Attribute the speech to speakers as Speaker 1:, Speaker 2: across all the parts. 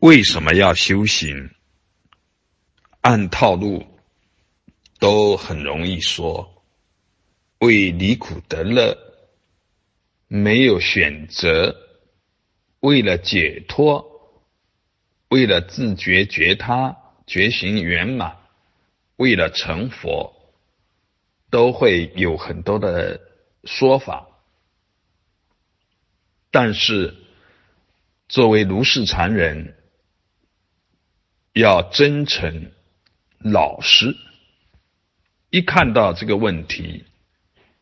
Speaker 1: 为什么要修行？按套路都很容易说，为离苦得乐，没有选择，为了解脱，为了自觉觉他，觉醒圆满，为了成佛，都会有很多的说法。但是，作为如是常人。要真诚、老实。一看到这个问题，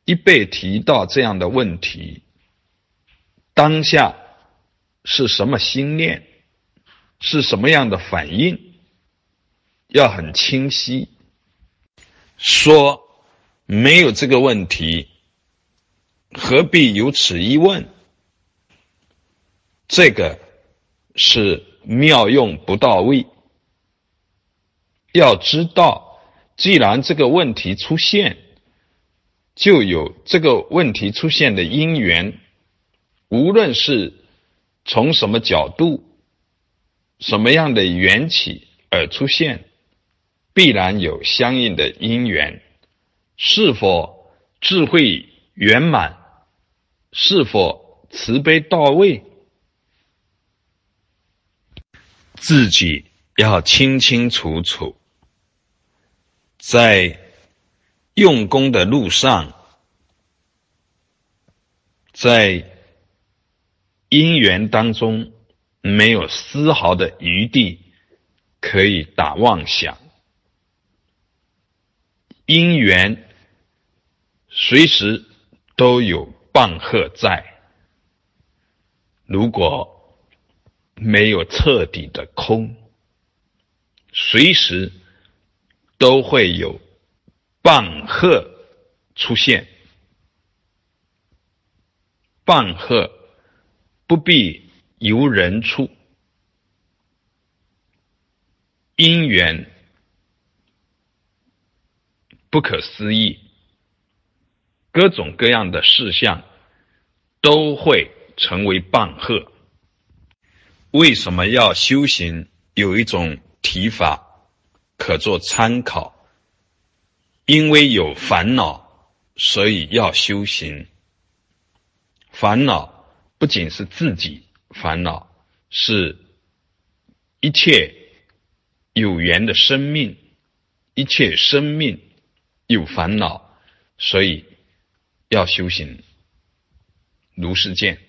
Speaker 1: 一被提到这样的问题，当下是什么心念，是什么样的反应，要很清晰。说没有这个问题，何必有此一问？这个是妙用不到位。要知道，既然这个问题出现，就有这个问题出现的因缘。无论是从什么角度、什么样的缘起而出现，必然有相应的因缘。是否智慧圆满？是否慈悲到位？自己要清清楚楚。在用功的路上，在因缘当中，没有丝毫的余地可以打妄想。因缘随时都有棒喝在，如果没有彻底的空，随时。都会有棒喝出现，棒喝不必由人出，因缘不可思议，各种各样的事项都会成为棒喝。为什么要修行？有一种提法。可做参考，因为有烦恼，所以要修行。烦恼不仅是自己烦恼，是一切有缘的生命，一切生命有烦恼，所以要修行。如是见。